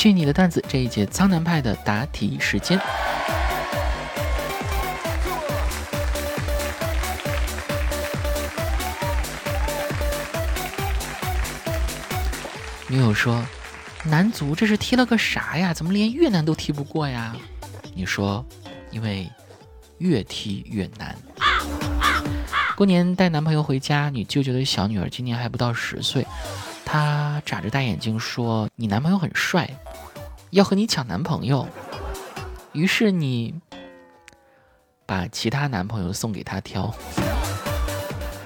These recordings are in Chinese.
去你的段子这一节苍南派的答题时间。女友说：“男足这是踢了个啥呀？怎么连越南都踢不过呀？”你说：“因为越踢越难。”过年带男朋友回家，你舅舅的小女儿今年还不到十岁，她眨着大眼睛说：“你男朋友很帅，要和你抢男朋友。”于是你把其他男朋友送给他挑。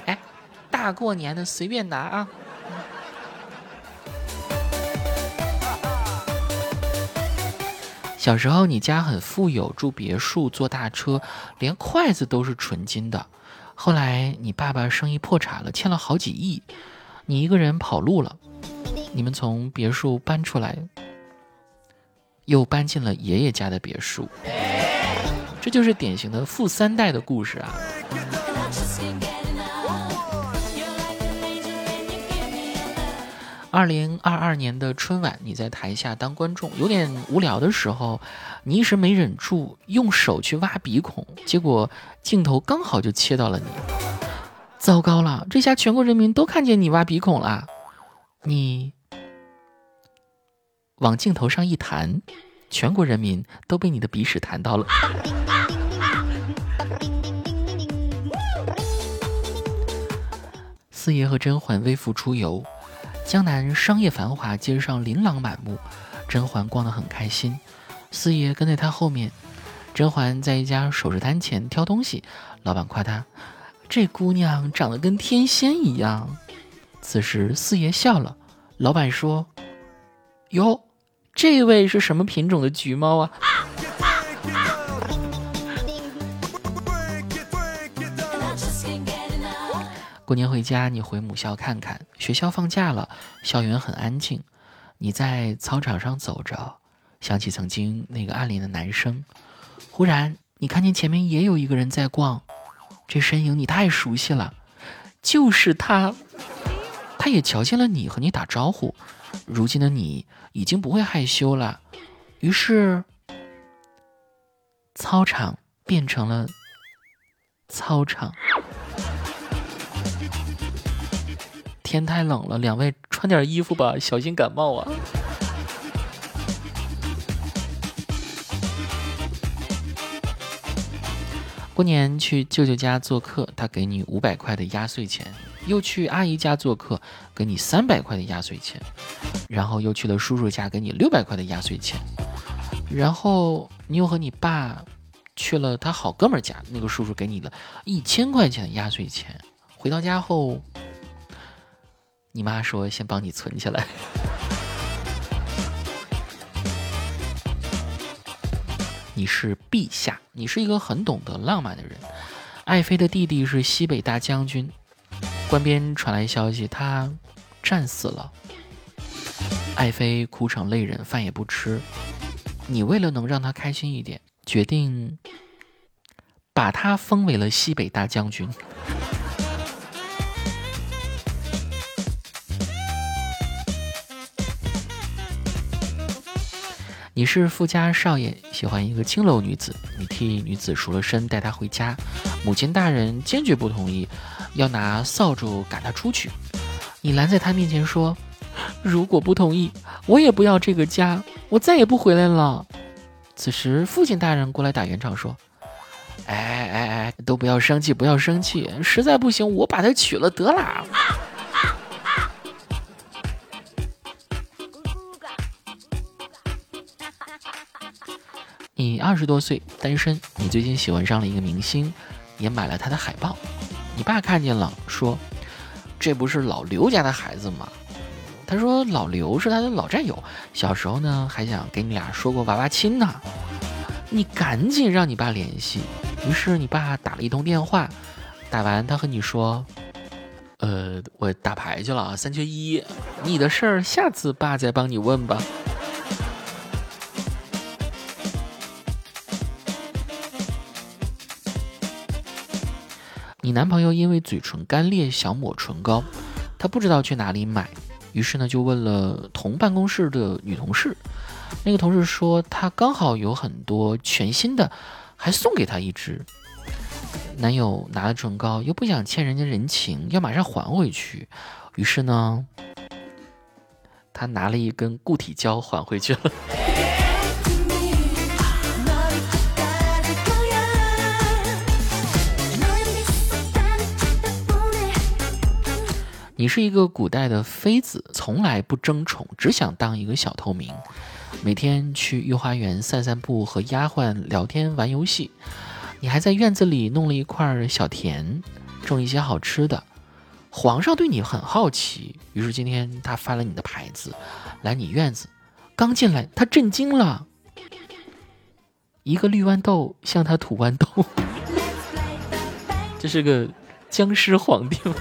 哎，大过年的随便拿啊！小时候你家很富有，住别墅，坐大车，连筷子都是纯金的。后来你爸爸生意破产了，欠了好几亿，你一个人跑路了。你们从别墅搬出来，又搬进了爷爷家的别墅，这就是典型的富三代的故事啊。二零二二年的春晚，你在台下当观众，有点无聊的时候，你一时没忍住，用手去挖鼻孔，结果镜头刚好就切到了你。糟糕了，这下全国人民都看见你挖鼻孔了。你往镜头上一弹，全国人民都被你的鼻屎弹到了。四爷和甄嬛微服出游。江南商业繁华，街上琳琅满目，甄嬛逛得很开心。四爷跟在她后面。甄嬛在一家首饰摊前挑东西，老板夸她：“这姑娘长得跟天仙一样。”此时四爷笑了。老板说：“哟，这位是什么品种的橘猫啊？”过年回家，你回母校看看。学校放假了，校园很安静。你在操场上走着，想起曾经那个暗恋的男生。忽然，你看见前面也有一个人在逛，这身影你太熟悉了，就是他。他也瞧见了你，和你打招呼。如今的你已经不会害羞了。于是，操场变成了操场。天太冷了，两位穿点衣服吧，小心感冒啊！过年去舅舅家做客，他给你五百块的压岁钱；又去阿姨家做客，给你三百块的压岁钱；然后又去了叔叔家，给你六百块的压岁钱；然后你又和你爸去了他好哥们家，那个叔叔给你了一千块钱的压岁钱。回到家后。你妈说：“先帮你存起来。”你是陛下，你是一个很懂得浪漫的人。爱妃的弟弟是西北大将军，官边传来消息，他战死了。爱妃哭成泪人，饭也不吃。你为了能让他开心一点，决定把他封为了西北大将军。你是富家少爷，喜欢一个青楼女子，你替女子赎了身，带她回家。母亲大人坚决不同意，要拿扫帚赶她出去。你拦在她面前说：“如果不同意，我也不要这个家，我再也不回来了。”此时父亲大人过来打圆场说：“哎哎哎，都不要生气，不要生气，实在不行，我把她娶了得了。”你二十多岁，单身。你最近喜欢上了一个明星，也买了他的海报。你爸看见了，说：“这不是老刘家的孩子吗？”他说：“老刘是他的老战友，小时候呢还想给你俩说过娃娃亲呢。”你赶紧让你爸联系。于是你爸打了一通电话，打完他和你说：“呃，我打牌去了啊，三缺一。你的事儿下次爸再帮你问吧。”你男朋友因为嘴唇干裂想抹唇膏，他不知道去哪里买，于是呢就问了同办公室的女同事。那个同事说他刚好有很多全新的，还送给他一支。男友拿了唇膏，又不想欠人家人情，要马上还回去，于是呢，他拿了一根固体胶还回去了。你是一个古代的妃子，从来不争宠，只想当一个小透明，每天去御花园散散步，和丫鬟聊天玩游戏。你还在院子里弄了一块小田，种一些好吃的。皇上对你很好奇，于是今天他翻了你的牌子，来你院子。刚进来，他震惊了，一个绿豌豆向他吐豌豆，这是个僵尸皇帝吗。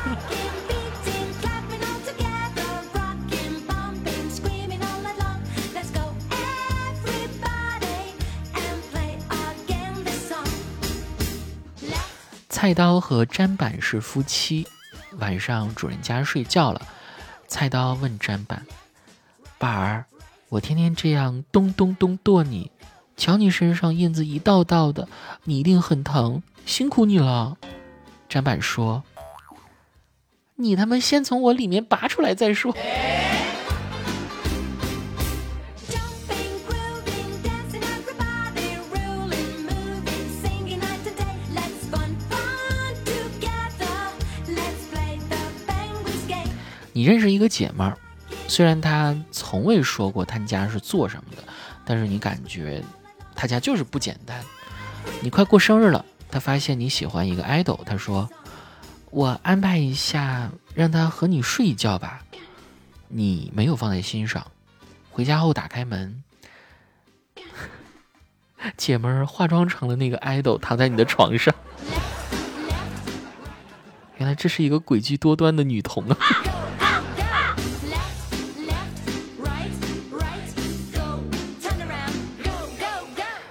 菜刀和砧板是夫妻。晚上主人家睡觉了，菜刀问砧板：“板儿，我天天这样咚咚咚剁你，瞧你身上印子一道道的，你一定很疼，辛苦你了。”砧板说：“你他妈先从我里面拔出来再说。”你认识一个姐们儿，虽然她从未说过她家是做什么的，但是你感觉她家就是不简单。你快过生日了，她发现你喜欢一个 idol，她说：“我安排一下，让他和你睡一觉吧。”你没有放在心上。回家后打开门，姐们儿化妆成了那个 idol，躺在你的床上。原来这是一个诡计多端的女童啊！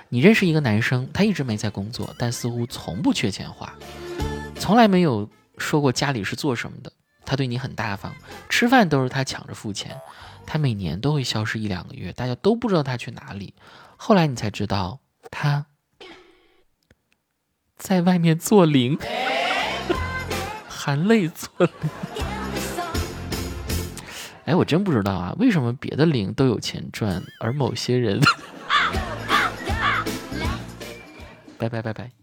你认识一个男生，他一直没在工作，但似乎从不缺钱花，从来没有说过家里是做什么的。他对你很大方，吃饭都是他抢着付钱。他每年都会消失一两个月，大家都不知道他去哪里。后来你才知道，他在外面做零，含泪做零。哎，我真不知道啊，为什么别的零都有钱赚，而某些人？拜拜拜拜。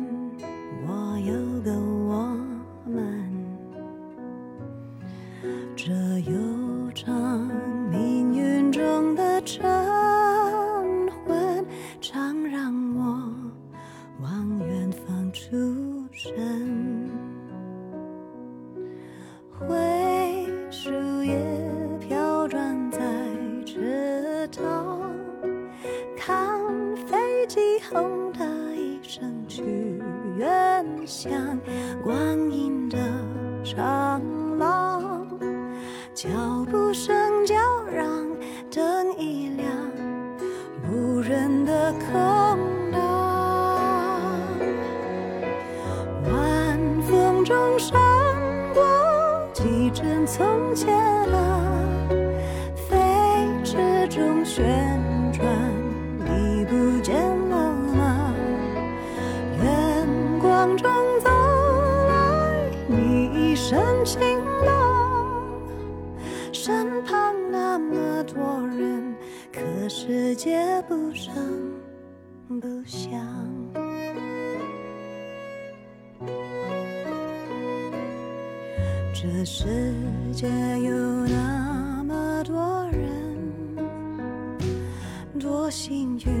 晨昏，常让我往远方出神。灰树叶飘转在池塘，看飞机轰的一声去远乡，从前啊，飞驰中旋转，你不见了吗？远光中走来，你一身晴朗。身旁那么多人，可世界不声不响。这世界有那么多人多幸运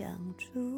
相处。